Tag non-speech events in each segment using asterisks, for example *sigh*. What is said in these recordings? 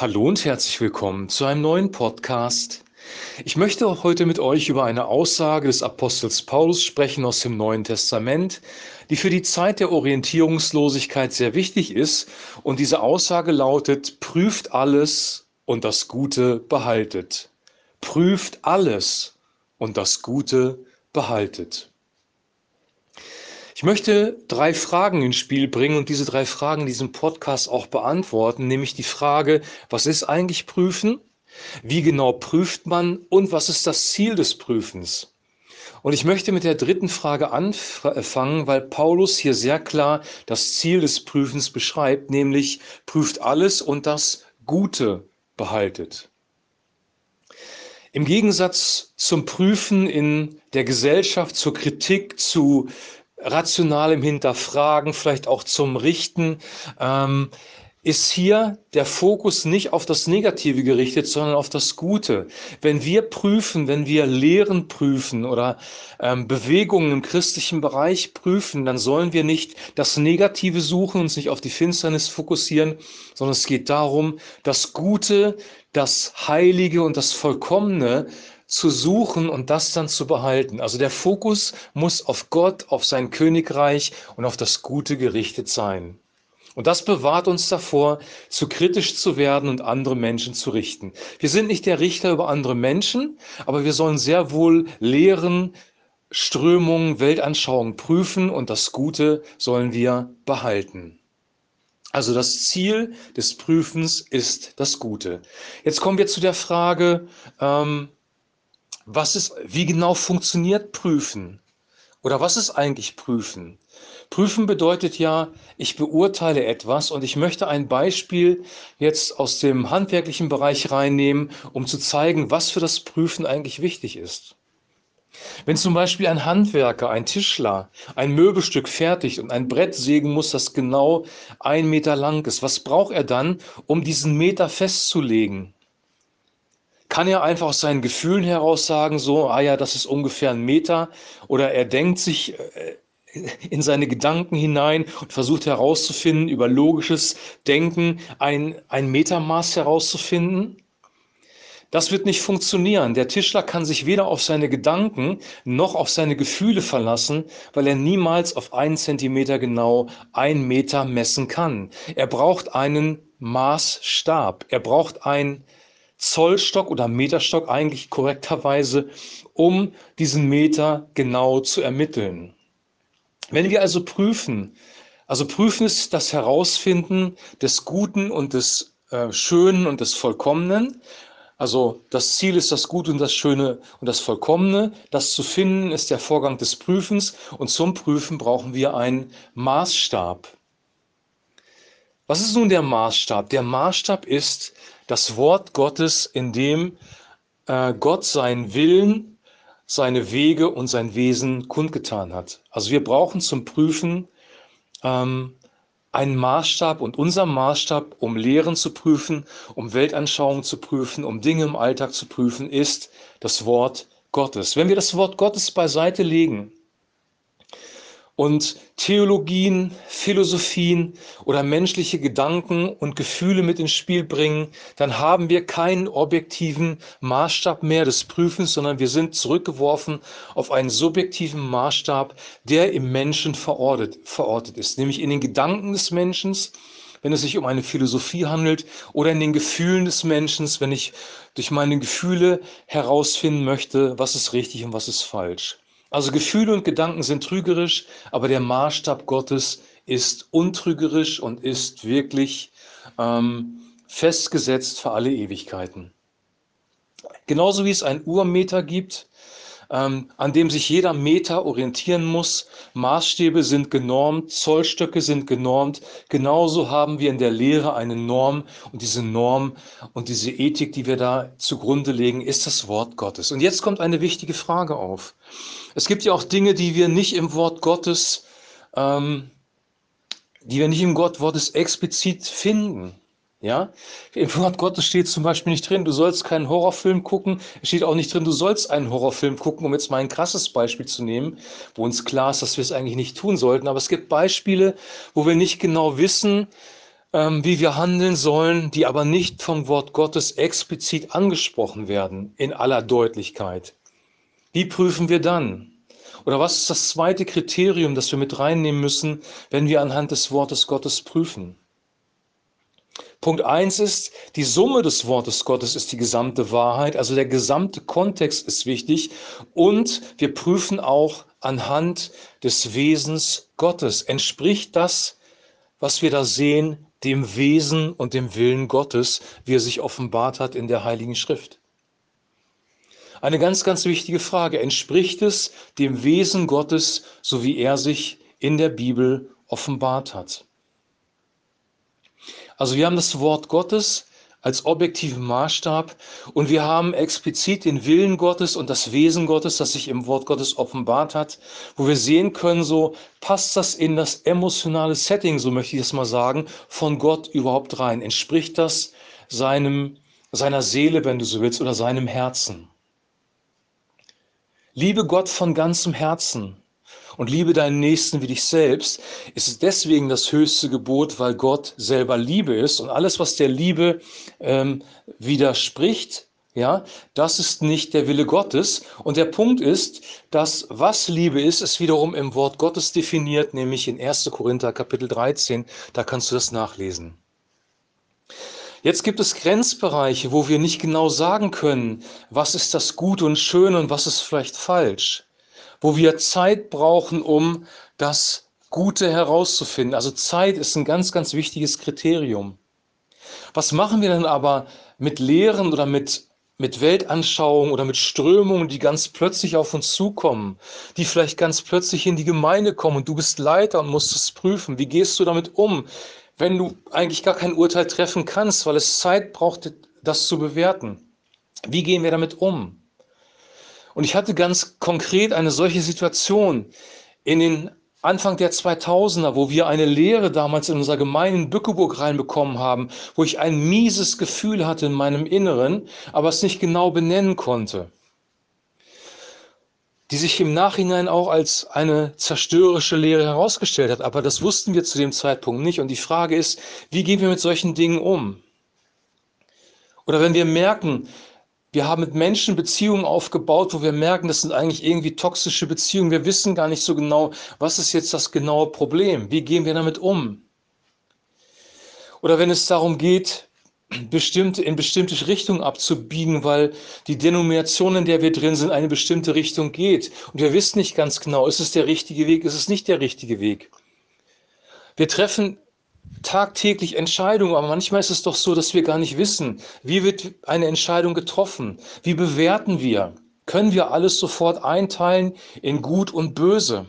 Hallo und herzlich willkommen zu einem neuen Podcast. Ich möchte heute mit euch über eine Aussage des Apostels Paulus sprechen aus dem Neuen Testament, die für die Zeit der Orientierungslosigkeit sehr wichtig ist. Und diese Aussage lautet, prüft alles und das Gute behaltet. Prüft alles und das Gute behaltet. Ich möchte drei Fragen ins Spiel bringen und diese drei Fragen in diesem Podcast auch beantworten, nämlich die Frage, was ist eigentlich Prüfen? Wie genau prüft man und was ist das Ziel des Prüfens? Und ich möchte mit der dritten Frage anfangen, weil Paulus hier sehr klar das Ziel des Prüfens beschreibt, nämlich prüft alles und das Gute behaltet. Im Gegensatz zum Prüfen in der Gesellschaft, zur Kritik, zu rationalem Hinterfragen, vielleicht auch zum Richten, ähm, ist hier der Fokus nicht auf das Negative gerichtet, sondern auf das Gute. Wenn wir prüfen, wenn wir Lehren prüfen oder ähm, Bewegungen im christlichen Bereich prüfen, dann sollen wir nicht das Negative suchen, uns nicht auf die Finsternis fokussieren, sondern es geht darum, das Gute, das Heilige und das Vollkommene zu suchen und das dann zu behalten. Also der Fokus muss auf Gott, auf sein Königreich und auf das Gute gerichtet sein. Und das bewahrt uns davor, zu kritisch zu werden und andere Menschen zu richten. Wir sind nicht der Richter über andere Menschen, aber wir sollen sehr wohl Lehren, Strömungen, Weltanschauungen prüfen und das Gute sollen wir behalten. Also das Ziel des Prüfens ist das Gute. Jetzt kommen wir zu der Frage, ähm, was ist, wie genau funktioniert Prüfen? Oder was ist eigentlich Prüfen? Prüfen bedeutet ja, ich beurteile etwas und ich möchte ein Beispiel jetzt aus dem handwerklichen Bereich reinnehmen, um zu zeigen, was für das Prüfen eigentlich wichtig ist. Wenn zum Beispiel ein Handwerker, ein Tischler, ein Möbelstück fertigt und ein Brett sägen muss, das genau ein Meter lang ist, was braucht er dann, um diesen Meter festzulegen? Kann er einfach aus seinen Gefühlen heraus sagen, so, ah ja, das ist ungefähr ein Meter, oder er denkt sich äh, in seine Gedanken hinein und versucht herauszufinden, über logisches Denken ein, ein Metermaß herauszufinden. Das wird nicht funktionieren. Der Tischler kann sich weder auf seine Gedanken noch auf seine Gefühle verlassen, weil er niemals auf einen Zentimeter genau ein Meter messen kann. Er braucht einen Maßstab. Er braucht ein Zollstock oder Meterstock eigentlich korrekterweise, um diesen Meter genau zu ermitteln. Wenn wir also prüfen, also prüfen ist das Herausfinden des Guten und des äh, Schönen und des Vollkommenen. Also das Ziel ist das Gute und das Schöne und das Vollkommene. Das zu finden ist der Vorgang des Prüfens und zum Prüfen brauchen wir einen Maßstab. Was ist nun der Maßstab? Der Maßstab ist das Wort Gottes, in dem äh, Gott seinen Willen, seine Wege und sein Wesen kundgetan hat. Also wir brauchen zum Prüfen ähm, einen Maßstab und unser Maßstab, um Lehren zu prüfen, um Weltanschauungen zu prüfen, um Dinge im Alltag zu prüfen, ist das Wort Gottes. Wenn wir das Wort Gottes beiseite legen, und Theologien, Philosophien oder menschliche Gedanken und Gefühle mit ins Spiel bringen, dann haben wir keinen objektiven Maßstab mehr des Prüfens, sondern wir sind zurückgeworfen auf einen subjektiven Maßstab, der im Menschen verortet, verortet ist, nämlich in den Gedanken des Menschen, wenn es sich um eine Philosophie handelt, oder in den Gefühlen des Menschen, wenn ich durch meine Gefühle herausfinden möchte, was ist richtig und was ist falsch. Also Gefühle und Gedanken sind trügerisch, aber der Maßstab Gottes ist untrügerisch und ist wirklich ähm, festgesetzt für alle Ewigkeiten. Genauso wie es ein Urmeter gibt, ähm, an dem sich jeder Meter orientieren muss. Maßstäbe sind genormt, Zollstöcke sind genormt. Genauso haben wir in der Lehre eine Norm und diese Norm und diese Ethik, die wir da zugrunde legen, ist das Wort Gottes. Und jetzt kommt eine wichtige Frage auf. Es gibt ja auch Dinge, die wir nicht im Wort Gottes, ähm, die wir nicht im Wort Gottes explizit finden. Ja, im Wort Gottes steht zum Beispiel nicht drin, du sollst keinen Horrorfilm gucken. Es steht auch nicht drin, du sollst einen Horrorfilm gucken, um jetzt mal ein krasses Beispiel zu nehmen, wo uns klar ist, dass wir es eigentlich nicht tun sollten. Aber es gibt Beispiele, wo wir nicht genau wissen, ähm, wie wir handeln sollen, die aber nicht vom Wort Gottes explizit angesprochen werden, in aller Deutlichkeit. Wie prüfen wir dann? Oder was ist das zweite Kriterium, das wir mit reinnehmen müssen, wenn wir anhand des Wortes Gottes prüfen? Punkt 1 ist, die Summe des Wortes Gottes ist die gesamte Wahrheit, also der gesamte Kontext ist wichtig und wir prüfen auch anhand des Wesens Gottes. Entspricht das, was wir da sehen, dem Wesen und dem Willen Gottes, wie er sich offenbart hat in der Heiligen Schrift? Eine ganz, ganz wichtige Frage. Entspricht es dem Wesen Gottes, so wie er sich in der Bibel offenbart hat? Also wir haben das Wort Gottes als objektiven Maßstab und wir haben explizit den Willen Gottes und das Wesen Gottes, das sich im Wort Gottes offenbart hat, wo wir sehen können, so passt das in das emotionale Setting, so möchte ich es mal sagen, von Gott überhaupt rein? Entspricht das seinem, seiner Seele, wenn du so willst, oder seinem Herzen? Liebe Gott von ganzem Herzen und liebe deinen Nächsten wie dich selbst, ist es deswegen das höchste Gebot, weil Gott selber Liebe ist und alles, was der Liebe ähm, widerspricht, ja, das ist nicht der Wille Gottes. Und der Punkt ist, dass was Liebe ist, ist wiederum im Wort Gottes definiert, nämlich in 1. Korinther Kapitel 13. Da kannst du das nachlesen. Jetzt gibt es Grenzbereiche, wo wir nicht genau sagen können, was ist das Gute und Schöne und was ist vielleicht falsch wo wir Zeit brauchen, um das Gute herauszufinden. Also Zeit ist ein ganz, ganz wichtiges Kriterium. Was machen wir denn aber mit Lehren oder mit, mit Weltanschauungen oder mit Strömungen, die ganz plötzlich auf uns zukommen, die vielleicht ganz plötzlich in die Gemeinde kommen und du bist Leiter und musst es prüfen. Wie gehst du damit um, wenn du eigentlich gar kein Urteil treffen kannst, weil es Zeit braucht, das zu bewerten? Wie gehen wir damit um? Und ich hatte ganz konkret eine solche Situation in den Anfang der 2000er, wo wir eine Lehre damals in unserer Gemeinde in Bückeburg reinbekommen haben, wo ich ein mieses Gefühl hatte in meinem Inneren, aber es nicht genau benennen konnte. Die sich im Nachhinein auch als eine zerstörerische Lehre herausgestellt hat. Aber das wussten wir zu dem Zeitpunkt nicht. Und die Frage ist, wie gehen wir mit solchen Dingen um? Oder wenn wir merken, wir haben mit Menschen Beziehungen aufgebaut, wo wir merken, das sind eigentlich irgendwie toxische Beziehungen. Wir wissen gar nicht so genau, was ist jetzt das genaue Problem? Wie gehen wir damit um? Oder wenn es darum geht, bestimmte, in bestimmte Richtungen abzubiegen, weil die Denomination, in der wir drin sind, eine bestimmte Richtung geht. Und wir wissen nicht ganz genau, ist es der richtige Weg, ist es nicht der richtige Weg. Wir treffen tagtäglich Entscheidungen, aber manchmal ist es doch so, dass wir gar nicht wissen, wie wird eine Entscheidung getroffen, wie bewerten wir, können wir alles sofort einteilen in gut und böse?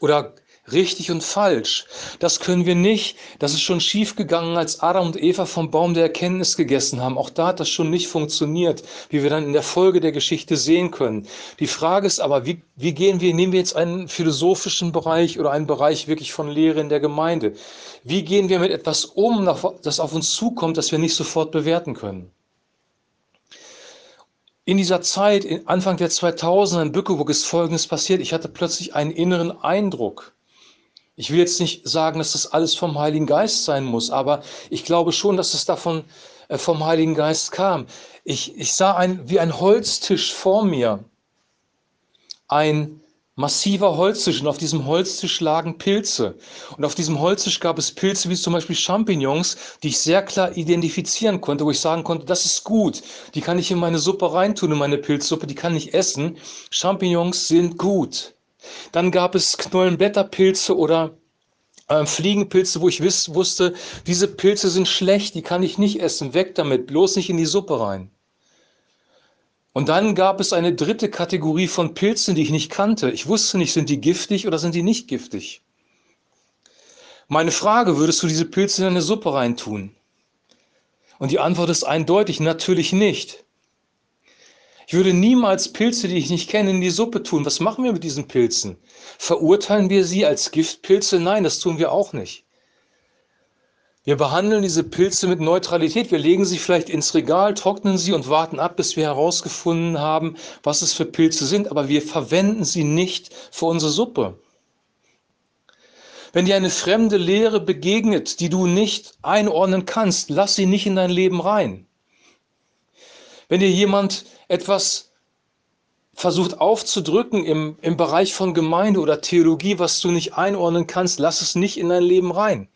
Oder richtig und falsch. Das können wir nicht. Das ist schon schief gegangen, als Adam und Eva vom Baum der Erkenntnis gegessen haben. Auch da hat das schon nicht funktioniert, wie wir dann in der Folge der Geschichte sehen können. Die Frage ist aber, wie, wie gehen wir, nehmen wir jetzt einen philosophischen Bereich oder einen Bereich wirklich von Lehre in der Gemeinde? Wie gehen wir mit etwas um, das auf uns zukommt, das wir nicht sofort bewerten können? In dieser Zeit, Anfang der 2000er in Bückeburg ist Folgendes passiert. Ich hatte plötzlich einen inneren Eindruck. Ich will jetzt nicht sagen, dass das alles vom Heiligen Geist sein muss, aber ich glaube schon, dass es davon äh, vom Heiligen Geist kam. Ich, ich sah ein, wie ein Holztisch vor mir. Ein massiver Holztisch und auf diesem Holztisch lagen Pilze. Und auf diesem Holztisch gab es Pilze wie zum Beispiel Champignons, die ich sehr klar identifizieren konnte, wo ich sagen konnte, das ist gut, die kann ich in meine Suppe reintun, in meine Pilzsuppe, die kann ich essen. Champignons sind gut. Dann gab es Knollenblätterpilze oder äh, Fliegenpilze, wo ich wiss, wusste, diese Pilze sind schlecht, die kann ich nicht essen, weg damit, bloß nicht in die Suppe rein. Und dann gab es eine dritte Kategorie von Pilzen, die ich nicht kannte. Ich wusste nicht, sind die giftig oder sind die nicht giftig. Meine Frage, würdest du diese Pilze in eine Suppe reintun? Und die Antwort ist eindeutig, natürlich nicht. Ich würde niemals Pilze, die ich nicht kenne, in die Suppe tun. Was machen wir mit diesen Pilzen? Verurteilen wir sie als Giftpilze? Nein, das tun wir auch nicht. Wir behandeln diese Pilze mit Neutralität. Wir legen sie vielleicht ins Regal, trocknen sie und warten ab, bis wir herausgefunden haben, was es für Pilze sind. Aber wir verwenden sie nicht für unsere Suppe. Wenn dir eine fremde Lehre begegnet, die du nicht einordnen kannst, lass sie nicht in dein Leben rein. Wenn dir jemand etwas versucht aufzudrücken im, im Bereich von Gemeinde oder Theologie, was du nicht einordnen kannst, lass es nicht in dein Leben rein.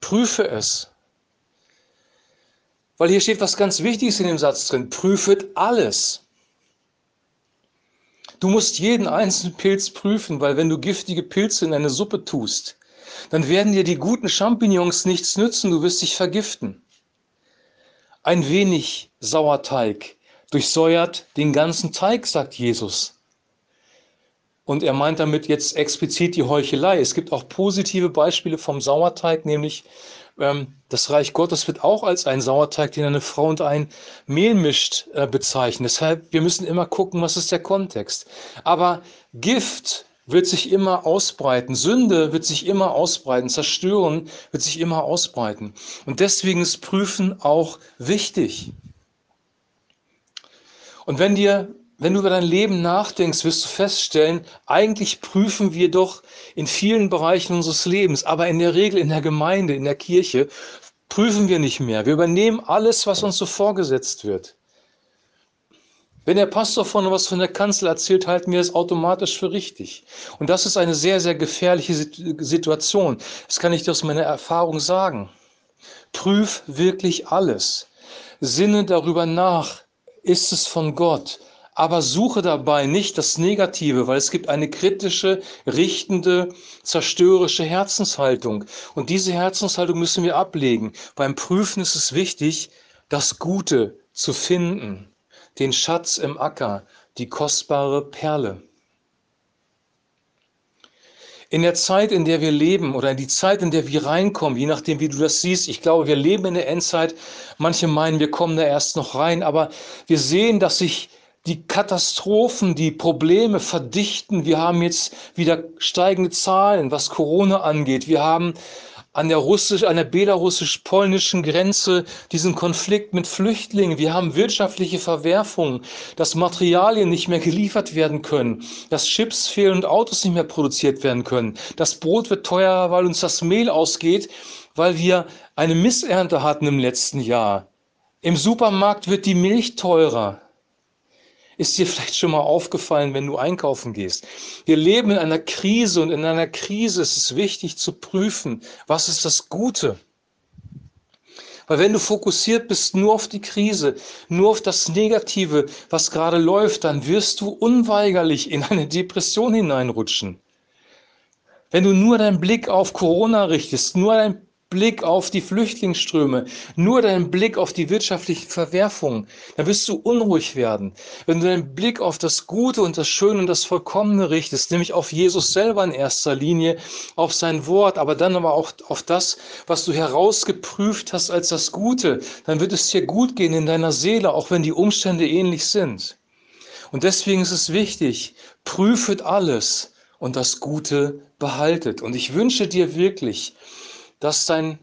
Prüfe es. Weil hier steht was ganz Wichtiges in dem Satz drin. Prüfet alles. Du musst jeden einzelnen Pilz prüfen, weil wenn du giftige Pilze in eine Suppe tust, dann werden dir die guten Champignons nichts nützen, du wirst dich vergiften. Ein wenig Sauerteig durchsäuert den ganzen Teig, sagt Jesus. Und er meint damit jetzt explizit die Heuchelei. Es gibt auch positive Beispiele vom Sauerteig, nämlich ähm, das Reich Gottes wird auch als ein Sauerteig, den eine Frau und ein Mehl mischt, äh, bezeichnen. Deshalb, wir müssen immer gucken, was ist der Kontext. Aber Gift wird sich immer ausbreiten. Sünde wird sich immer ausbreiten. Zerstören wird sich immer ausbreiten. Und deswegen ist Prüfen auch wichtig. Und wenn dir, wenn du über dein Leben nachdenkst, wirst du feststellen, eigentlich prüfen wir doch in vielen Bereichen unseres Lebens, aber in der Regel in der Gemeinde, in der Kirche, prüfen wir nicht mehr. Wir übernehmen alles, was uns so vorgesetzt wird. Wenn der Pastor von was von der Kanzel erzählt, halten wir es automatisch für richtig. Und das ist eine sehr, sehr gefährliche Situation. Das kann ich dir aus meiner Erfahrung sagen. Prüf wirklich alles. Sinne darüber nach, ist es von Gott. Aber suche dabei nicht das Negative, weil es gibt eine kritische, richtende, zerstörerische Herzenshaltung. Und diese Herzenshaltung müssen wir ablegen. Beim Prüfen ist es wichtig, das Gute zu finden, den Schatz im Acker, die kostbare Perle. In der Zeit, in der wir leben oder in die Zeit, in der wir reinkommen, je nachdem, wie du das siehst, ich glaube, wir leben in der Endzeit. Manche meinen, wir kommen da erst noch rein, aber wir sehen, dass sich die Katastrophen, die Probleme verdichten. Wir haben jetzt wieder steigende Zahlen, was Corona angeht. Wir haben an der russisch, an der belarussisch-polnischen Grenze diesen Konflikt mit Flüchtlingen. Wir haben wirtschaftliche Verwerfungen, dass Materialien nicht mehr geliefert werden können, dass Chips fehlen und Autos nicht mehr produziert werden können. Das Brot wird teurer, weil uns das Mehl ausgeht, weil wir eine Missernte hatten im letzten Jahr. Im Supermarkt wird die Milch teurer. Ist dir *laughs* vielleicht schon mal aufgefallen, wenn du einkaufen gehst? Wir leben in einer Krise und in einer Krise ist es wichtig zu prüfen, was ist das Gute? Weil wenn du fokussiert bist nur auf die Krise, nur auf das Negative, was gerade läuft, dann wirst du unweigerlich in eine Depression hineinrutschen. Wenn du nur deinen Blick auf Corona richtest, nur deinen Blick auf die Flüchtlingsströme, nur deinen Blick auf die wirtschaftlichen Verwerfungen, dann wirst du unruhig werden. Wenn du deinen Blick auf das Gute und das Schöne und das Vollkommene richtest, nämlich auf Jesus selber in erster Linie, auf sein Wort, aber dann aber auch auf das, was du herausgeprüft hast als das Gute, dann wird es dir gut gehen in deiner Seele, auch wenn die Umstände ähnlich sind. Und deswegen ist es wichtig, prüfet alles und das Gute behaltet. Und ich wünsche dir wirklich, dass, dein,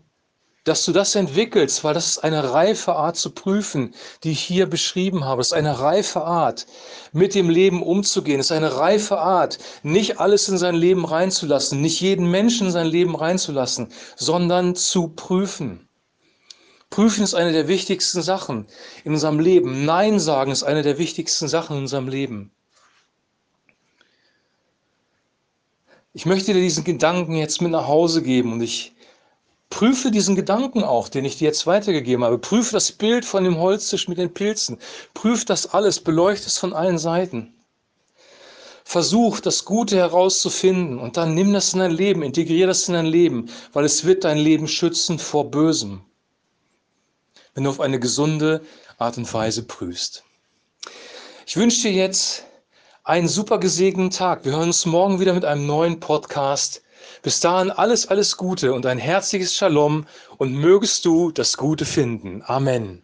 dass du das entwickelst, weil das ist eine reife Art zu prüfen, die ich hier beschrieben habe. Es ist eine reife Art, mit dem Leben umzugehen. Es ist eine reife Art, nicht alles in sein Leben reinzulassen, nicht jeden Menschen in sein Leben reinzulassen, sondern zu prüfen. Prüfen ist eine der wichtigsten Sachen in unserem Leben. Nein sagen ist eine der wichtigsten Sachen in unserem Leben. Ich möchte dir diesen Gedanken jetzt mit nach Hause geben und ich Prüfe diesen Gedanken auch, den ich dir jetzt weitergegeben habe. Prüfe das Bild von dem Holztisch mit den Pilzen. Prüfe das alles, beleuchte es von allen Seiten. Versuch, das Gute herauszufinden und dann nimm das in dein Leben, integriere das in dein Leben, weil es wird dein Leben schützen vor Bösem, wenn du auf eine gesunde Art und Weise prüfst. Ich wünsche dir jetzt einen super gesegneten Tag. Wir hören uns morgen wieder mit einem neuen Podcast. Bis dahin alles, alles Gute und ein herzliches Shalom und mögest du das Gute finden. Amen.